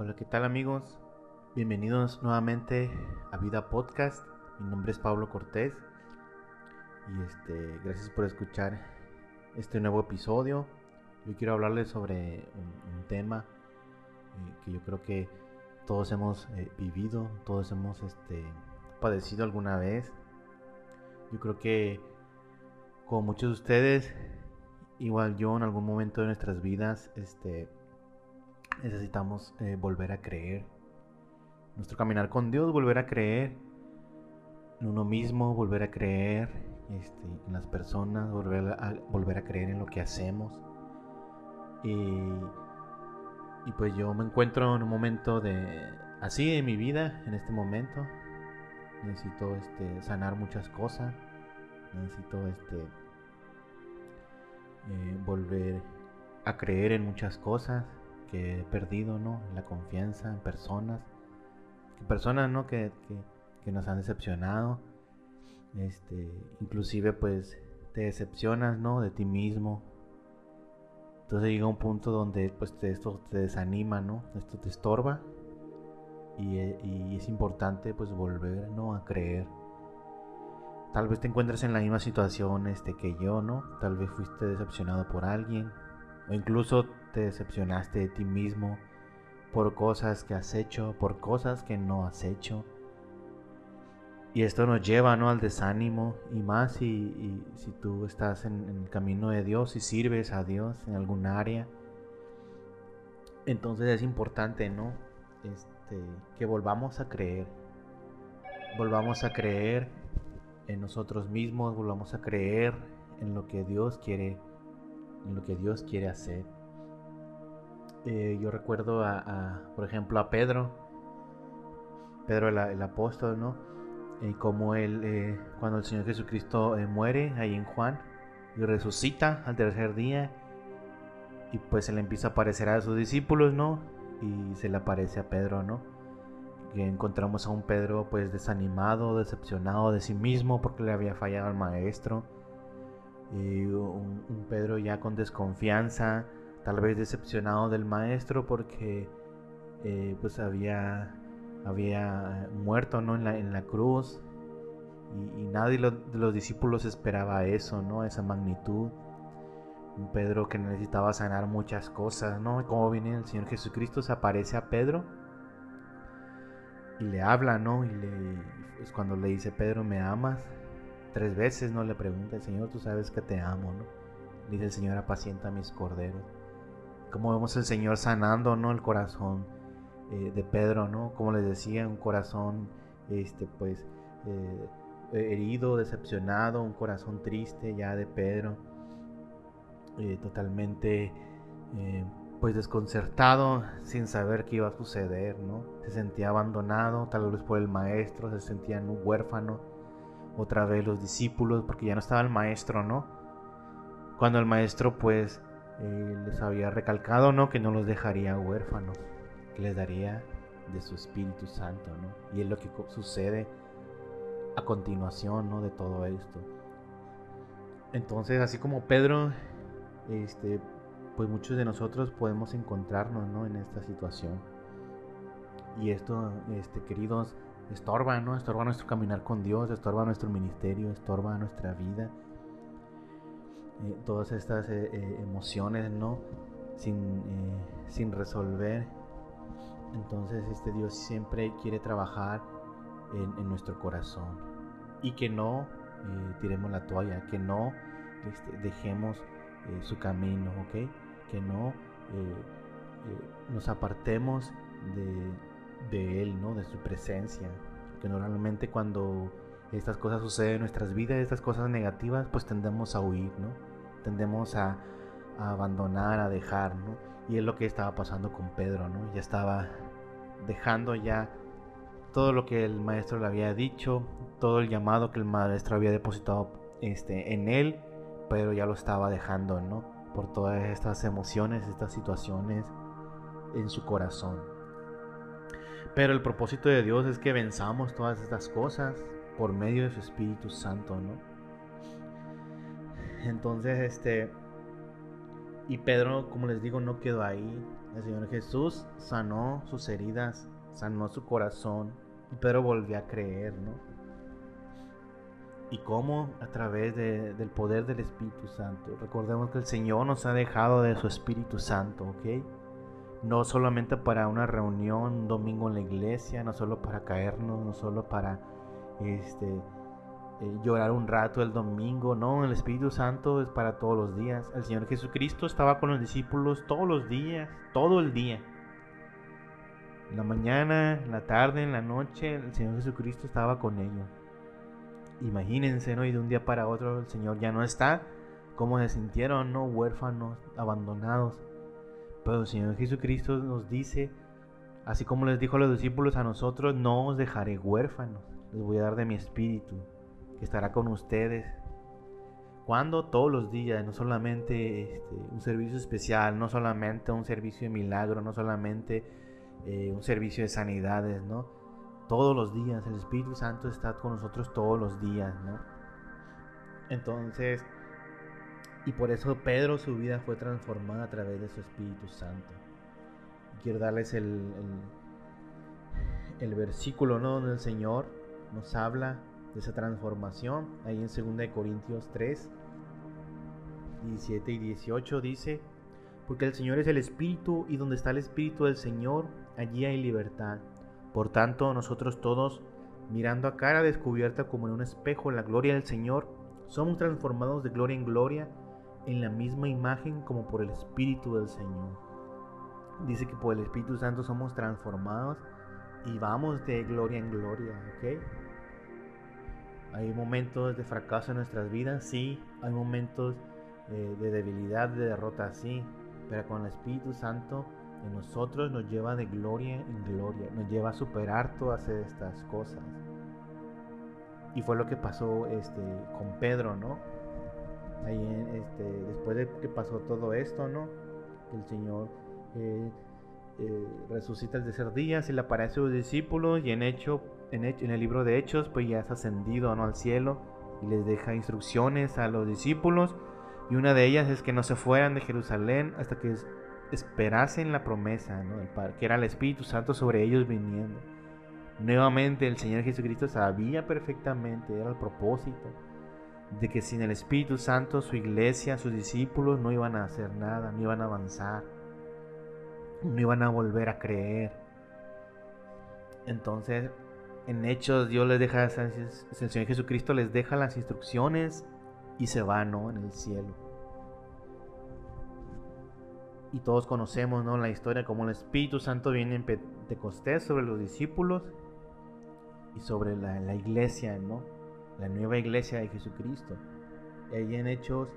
Hola, ¿qué tal amigos? Bienvenidos nuevamente a Vida Podcast. Mi nombre es Pablo Cortés y este, gracias por escuchar este nuevo episodio. Yo quiero hablarles sobre un, tema eh, que yo creo que todos hemos eh, vivido, todos hemos este, padecido alguna vez. Yo creo que como muchos de ustedes, igual yo en algún momento de nuestras vidas, este, necesitamos eh, volver a creer. Nuestro caminar con Dios, volver a creer en uno mismo, volver a creer este, en las personas, volver a, volver a creer en lo que hacemos. Y, y pues yo me encuentro en un momento de así en mi vida, en este momento. Necesito este, sanar muchas cosas. Necesito este, eh, volver a creer en muchas cosas que he perdido, ¿no? La confianza en personas, personas, ¿no? Que, nos han decepcionado, este, inclusive pues te decepcionas, ¿no? De ti mismo. Entonces llega un punto donde pues esto te desanima, ¿no? Esto te estorba y, y, es importante pues volver, ¿no? A creer. Tal vez te encuentres en la misma situación este, que yo, ¿no? Tal vez fuiste decepcionado por alguien o incluso te decepcionaste de ti mismo por cosas que has hecho, por cosas que no has hecho. Y esto nos lleva ¿no? al desánimo y más si, si tú estás en, el camino de Dios y sirves a Dios en algún área. Entonces es importante ¿no? Este, que volvamos a creer. Volvamos a creer en nosotros mismos, volvamos a creer en lo que Dios quiere, en lo que Dios quiere hacer. Eh, yo recuerdo a, por ejemplo, a Pedro, Pedro el, apóstol, ¿no? Y como él, eh, cuando el Señor Jesucristo eh, muere ahí en Juan y resucita al tercer día, y pues se le empieza a aparecer a sus discípulos, ¿no? Y se le aparece a Pedro, ¿no? Que encontramos a un Pedro pues desanimado, decepcionado de sí mismo porque le había fallado al maestro. Un Pedro ya con desconfianza, tal vez decepcionado del maestro porque eh, pues había, había muerto ¿no? en, la, en la cruz y, nadie de los discípulos esperaba eso, ¿no? esa magnitud. Un Pedro que necesitaba sanar muchas cosas, ¿no? Como viene el Señor Jesucristo, se aparece a Pedro y le habla, ¿no? Y le, es cuando le dice, Pedro, ¿me amas? Tres veces, ¿no? Le pregunta el Señor, tú sabes que te amo, ¿no? Dice el Señor, apacienta mis corderos como vemos el Señor sanando, ¿no? El corazón eh, de Pedro, ¿no? Como les decía, un corazón, este, pues, eh, herido, decepcionado, un corazón triste ya de Pedro, eh, totalmente, pues, desconcertado, sin saber qué iba a suceder, ¿no? Se sentía abandonado, tal vez por el maestro, se sentía un huérfano, otra vez los discípulos, porque ya no estaba el maestro, ¿no? Cuando el maestro, pues, eh, les había recalcado, ¿no? Que no los dejaría huérfanos, que les daría de su Espíritu Santo, ¿no? Y es lo que sucede a continuación, ¿no? De todo esto. Entonces, así como Pedro, este, pues muchos de nosotros podemos encontrarnos, ¿no? En esta situación. Y esto, este, queridos, estorba, ¿no? Estorba nuestro caminar con Dios, estorba nuestro ministerio, estorba nuestra vida eh, todas estas eh, eh, emociones, ¿no? Sin, sin resolver. Entonces este Dios siempre quiere trabajar en, nuestro corazón y que no tiremos la toalla, que no este, dejemos su camino, ¿ok? Que no nos apartemos de, de Él, ¿no? De su presencia. Que normalmente cuando estas cosas suceden en nuestras vidas, estas cosas negativas, pues tendemos a huir, ¿no? tendemos a, abandonar, a dejar, ¿no? Y es lo que estaba pasando con Pedro, ¿no? Ya estaba dejando ya todo lo que el maestro le había dicho, todo el llamado que el maestro había depositado este, en él, pero ya lo estaba dejando, ¿no? Por todas estas emociones, estas situaciones en su corazón. Pero el propósito de Dios es que venzamos todas estas cosas por medio de su Espíritu Santo, ¿no? Entonces, este, Y Pedro, como les digo, no quedó ahí. El Señor Jesús sanó sus heridas, sanó su corazón. Y Pedro volvió a creer, ¿no? Y cómo a través del poder del Espíritu Santo. Recordemos que el Señor nos ha dejado de su Espíritu Santo, ¿ok? No solamente para una reunión un domingo en la iglesia, no solo para caernos, no solo para este, eh, llorar un rato el domingo, no, el Espíritu Santo es para todos los días. El Señor Jesucristo estaba con los discípulos todos los días, todo el día. En la mañana, en la tarde, en la noche, el Señor Jesucristo estaba con ellos. Imagínense, ¿no? Y de un día para otro el Señor ya no está. ¿Cómo se sintieron, no? Huérfanos, abandonados. Pero el Señor Jesucristo nos dice, así como les dijo a los discípulos a nosotros, no os dejaré huérfanos. Les voy a dar de mi espíritu que estará con ustedes. Cuando todos los días, no solamente este, un servicio especial, no solamente un servicio de milagro, no solamente eh, un servicio de sanidades, ¿no? Todos los días, el Espíritu Santo está con nosotros todos los días, ¿no? Entonces, y por eso Pedro su vida fue transformada a través de su Espíritu Santo. Quiero darles el, el, versículo ¿no? donde el Señor nos habla de esa transformación. Ahí en 2 Corintios 3, 17 y 18 dice, porque el Señor es el Espíritu y donde está el Espíritu del Señor, allí hay libertad. Por tanto, nosotros todos, mirando a cara descubierta como en un espejo la gloria del Señor, somos transformados de gloria en gloria en la misma imagen como por el Espíritu del Señor. Dice que por el Espíritu Santo somos transformados y vamos de gloria en gloria, ¿ok? Hay momentos de fracaso en nuestras vidas, sí. Hay momentos eh, de debilidad, de derrota, sí. Pero con el Espíritu Santo en nosotros nos lleva de gloria en gloria. Nos lleva a superar todas estas cosas. Y fue lo que pasó este, con Pedro, ¿no? Ahí, este, después de que pasó todo esto, ¿no? El Señor eh, eh, resucita el tercer día, se le aparece a sus discípulos y en hecho en, el libro de Hechos, pues ya es ascendido ¿no? al cielo y les deja instrucciones a los discípulos. Y una de ellas es que no se fueran de Jerusalén hasta que esperasen la promesa, ¿no? que era el Espíritu Santo sobre ellos viniendo. Nuevamente el Señor Jesucristo sabía perfectamente, era el propósito, de que sin el Espíritu Santo su iglesia, sus discípulos no iban a hacer nada, no iban a avanzar, no iban a volver a creer. Entonces en Hechos Dios les deja, el Jesucristo les deja las instrucciones y se va, ¿no? En el cielo. Y todos conocemos, ¿no? La historia como el Espíritu Santo viene en Pentecostés sobre los discípulos y sobre la, iglesia, ¿no? La nueva iglesia de Jesucristo. Y ahí en Hechos,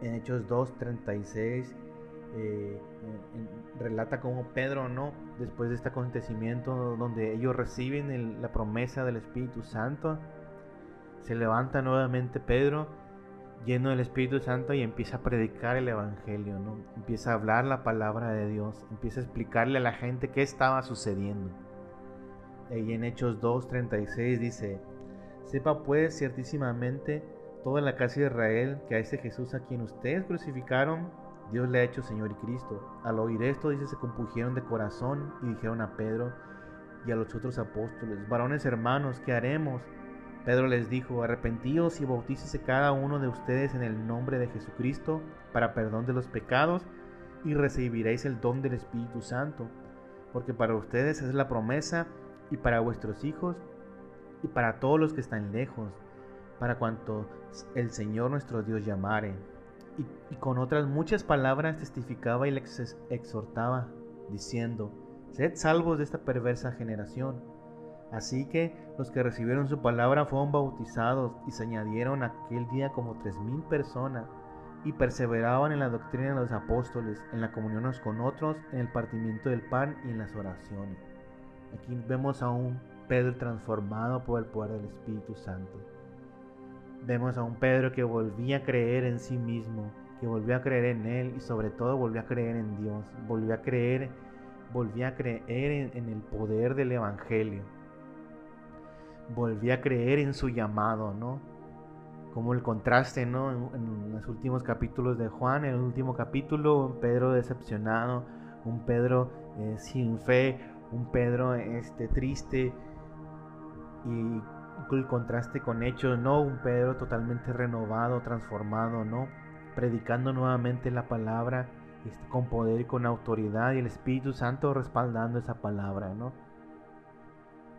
en Hechos 2, 36 eh, relata como Pedro, ¿no? Después de este acontecimiento donde ellos reciben la promesa del Espíritu Santo, se levanta nuevamente Pedro lleno del Espíritu Santo y empieza a predicar el Evangelio, ¿no? Empieza a hablar la palabra de Dios, empieza a explicarle a la gente qué estaba sucediendo. Y en Hechos 2.36 dice, sepa pues ciertísimamente toda la casa de Israel que a ese Jesús a quien ustedes crucificaron, Dios le ha hecho Señor y Cristo. Al oír esto, dice, se compugieron de corazón y dijeron a Pedro y a los otros apóstoles, varones hermanos, ¿qué haremos? Pedro les dijo, arrepentíos y bautícese cada uno de ustedes en el nombre de Jesucristo para perdón de los pecados y recibiréis el don del Espíritu Santo, porque para ustedes es la promesa y para vuestros hijos y para todos los que están lejos, para cuanto el Señor nuestro Dios llamare y, con otras muchas palabras testificaba y les exhortaba, diciendo, Sed salvos de esta perversa generación. Así que los que recibieron su palabra fueron bautizados y se añadieron aquel día como tres mil personas y perseveraban en la doctrina de los apóstoles, en la comunión con otros, en el partimiento del pan y en las oraciones. Aquí vemos a un Pedro transformado por el poder del Espíritu Santo. Vemos a un Pedro que volvía a creer en sí mismo, que volvió a creer en Él y sobre todo volvió a creer en Dios, volvió a creer, volvió a creer en, el poder del Evangelio, volvió a creer en su llamado, ¿no? como el contraste, ¿no? En, los últimos capítulos de Juan, en el último capítulo, un Pedro decepcionado, un Pedro eh, sin fe, un Pedro este, triste y el contraste con hechos, ¿no? Un Pedro totalmente renovado, transformado, ¿no? Predicando nuevamente la palabra este, con poder y con autoridad y el Espíritu Santo respaldando esa palabra, ¿no?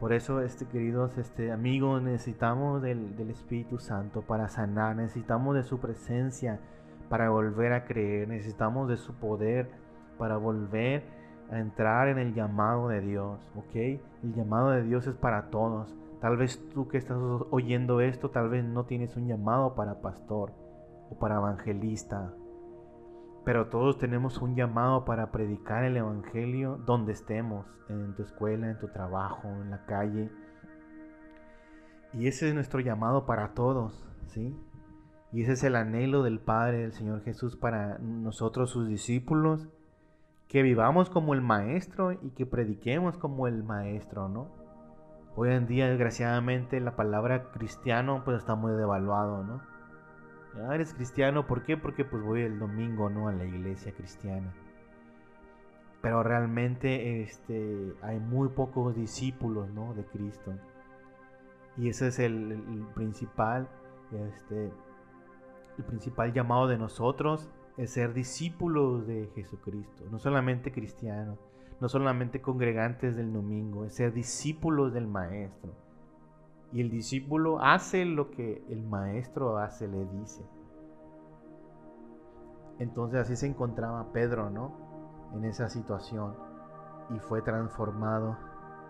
Por eso, este, queridos este, amigos, necesitamos del, del, Espíritu Santo para sanar, necesitamos de su presencia para volver a creer, necesitamos de su poder para volver a entrar en el llamado de Dios, ¿ok? El llamado de Dios es para todos. Tal vez tú que estás oyendo esto, tal vez no tienes un llamado para pastor o para evangelista, pero todos tenemos un llamado para predicar el Evangelio donde estemos, en tu escuela, en tu trabajo, en la calle. Y ese es nuestro llamado para todos, ¿sí? Y ese es el anhelo del Padre, del Señor Jesús para nosotros, sus discípulos, que vivamos como el Maestro y que prediquemos como el Maestro, ¿no? Hoy en día, desgraciadamente, la palabra cristiano pues está muy devaluado, ¿no? Eres cristiano, ¿por qué? Porque pues voy el domingo, ¿no? A la iglesia cristiana. Pero realmente este, hay muy pocos discípulos, ¿no? De Cristo. Y ese es el, principal, este, el principal llamado de nosotros, es ser discípulos de Jesucristo. No solamente cristianos, no solamente congregantes del domingo, es ser discípulos del Maestro y el discípulo hace lo que el maestro hace, le dice. Entonces así se encontraba Pedro, ¿no? En esa situación y fue transformado.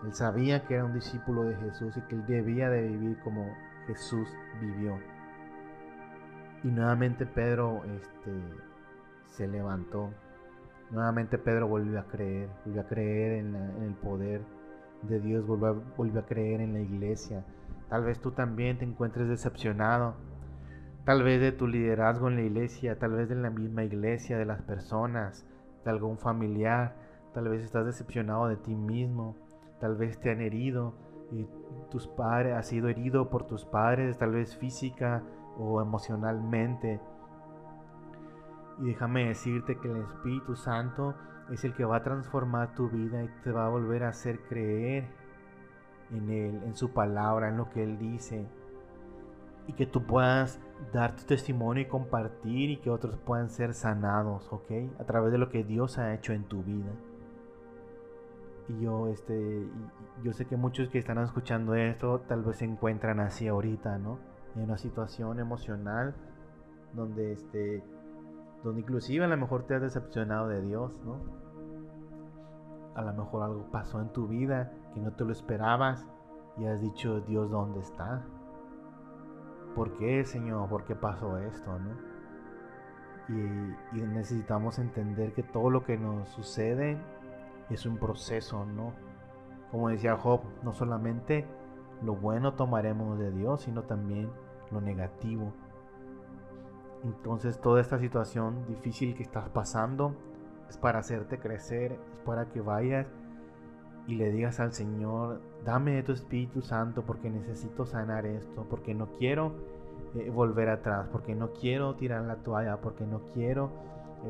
Él sabía que era un discípulo de Jesús y que él debía de vivir como Jesús vivió. Y nuevamente Pedro este, se levantó. Nuevamente Pedro volvió a creer, volvió a creer en, el poder de Dios, volvió a creer en la iglesia, Tal vez tú también te encuentres decepcionado, tal vez de tu liderazgo en la iglesia, tal vez de la misma iglesia, de las personas, de algún familiar, tal vez estás decepcionado de ti mismo, tal vez te han herido y tus padres, has sido herido por tus padres, tal vez física o emocionalmente. Y déjame decirte que el Espíritu Santo es el que va a transformar tu vida y te va a volver a hacer creer en Él, en su palabra, en lo que Él dice. Y que tú puedas dar tu testimonio y compartir y que otros puedan ser sanados, ¿ok? A través de lo que Dios ha hecho en tu vida. Y yo, este, yo sé que muchos que están escuchando esto tal vez se encuentran así ahorita, ¿no? En una situación emocional donde, este, donde inclusive a lo mejor te has decepcionado de Dios, ¿no? A lo mejor algo pasó en tu vida que no te lo esperabas y has dicho, Dios, ¿dónde está? ¿Por qué, Señor? ¿Por qué pasó esto? ¿no? Y, necesitamos entender que todo lo que nos sucede es un proceso, ¿no? Como decía Job, no solamente lo bueno tomaremos de Dios, sino también lo negativo. Entonces toda esta situación difícil que estás pasando es para hacerte crecer, es para que vayas y le digas al Señor, dame de tu Espíritu Santo porque necesito sanar esto, porque no quiero eh, volver atrás, porque no quiero tirar la toalla, porque no quiero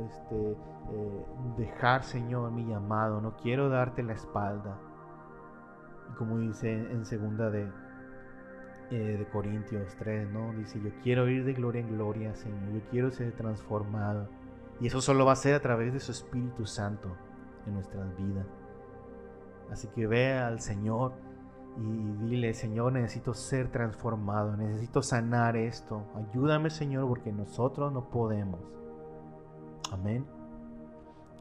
este, eh, dejar, Señor, mi llamado, no quiero darte la espalda. Como dice en segunda de, eh, de Corintios 3, ¿no? Dice, yo quiero ir de gloria en gloria, Señor, yo quiero ser transformado. Y eso solo va a ser a través de su Espíritu Santo en nuestras vidas. Así que ve al Señor y dile, Señor, necesito ser transformado, necesito sanar esto. Ayúdame, Señor, porque nosotros no podemos. Amén.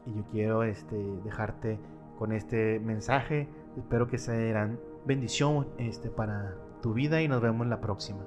Y yo quiero este, dejarte con este mensaje. Espero que sea bendición este, para tu vida y nos vemos la próxima.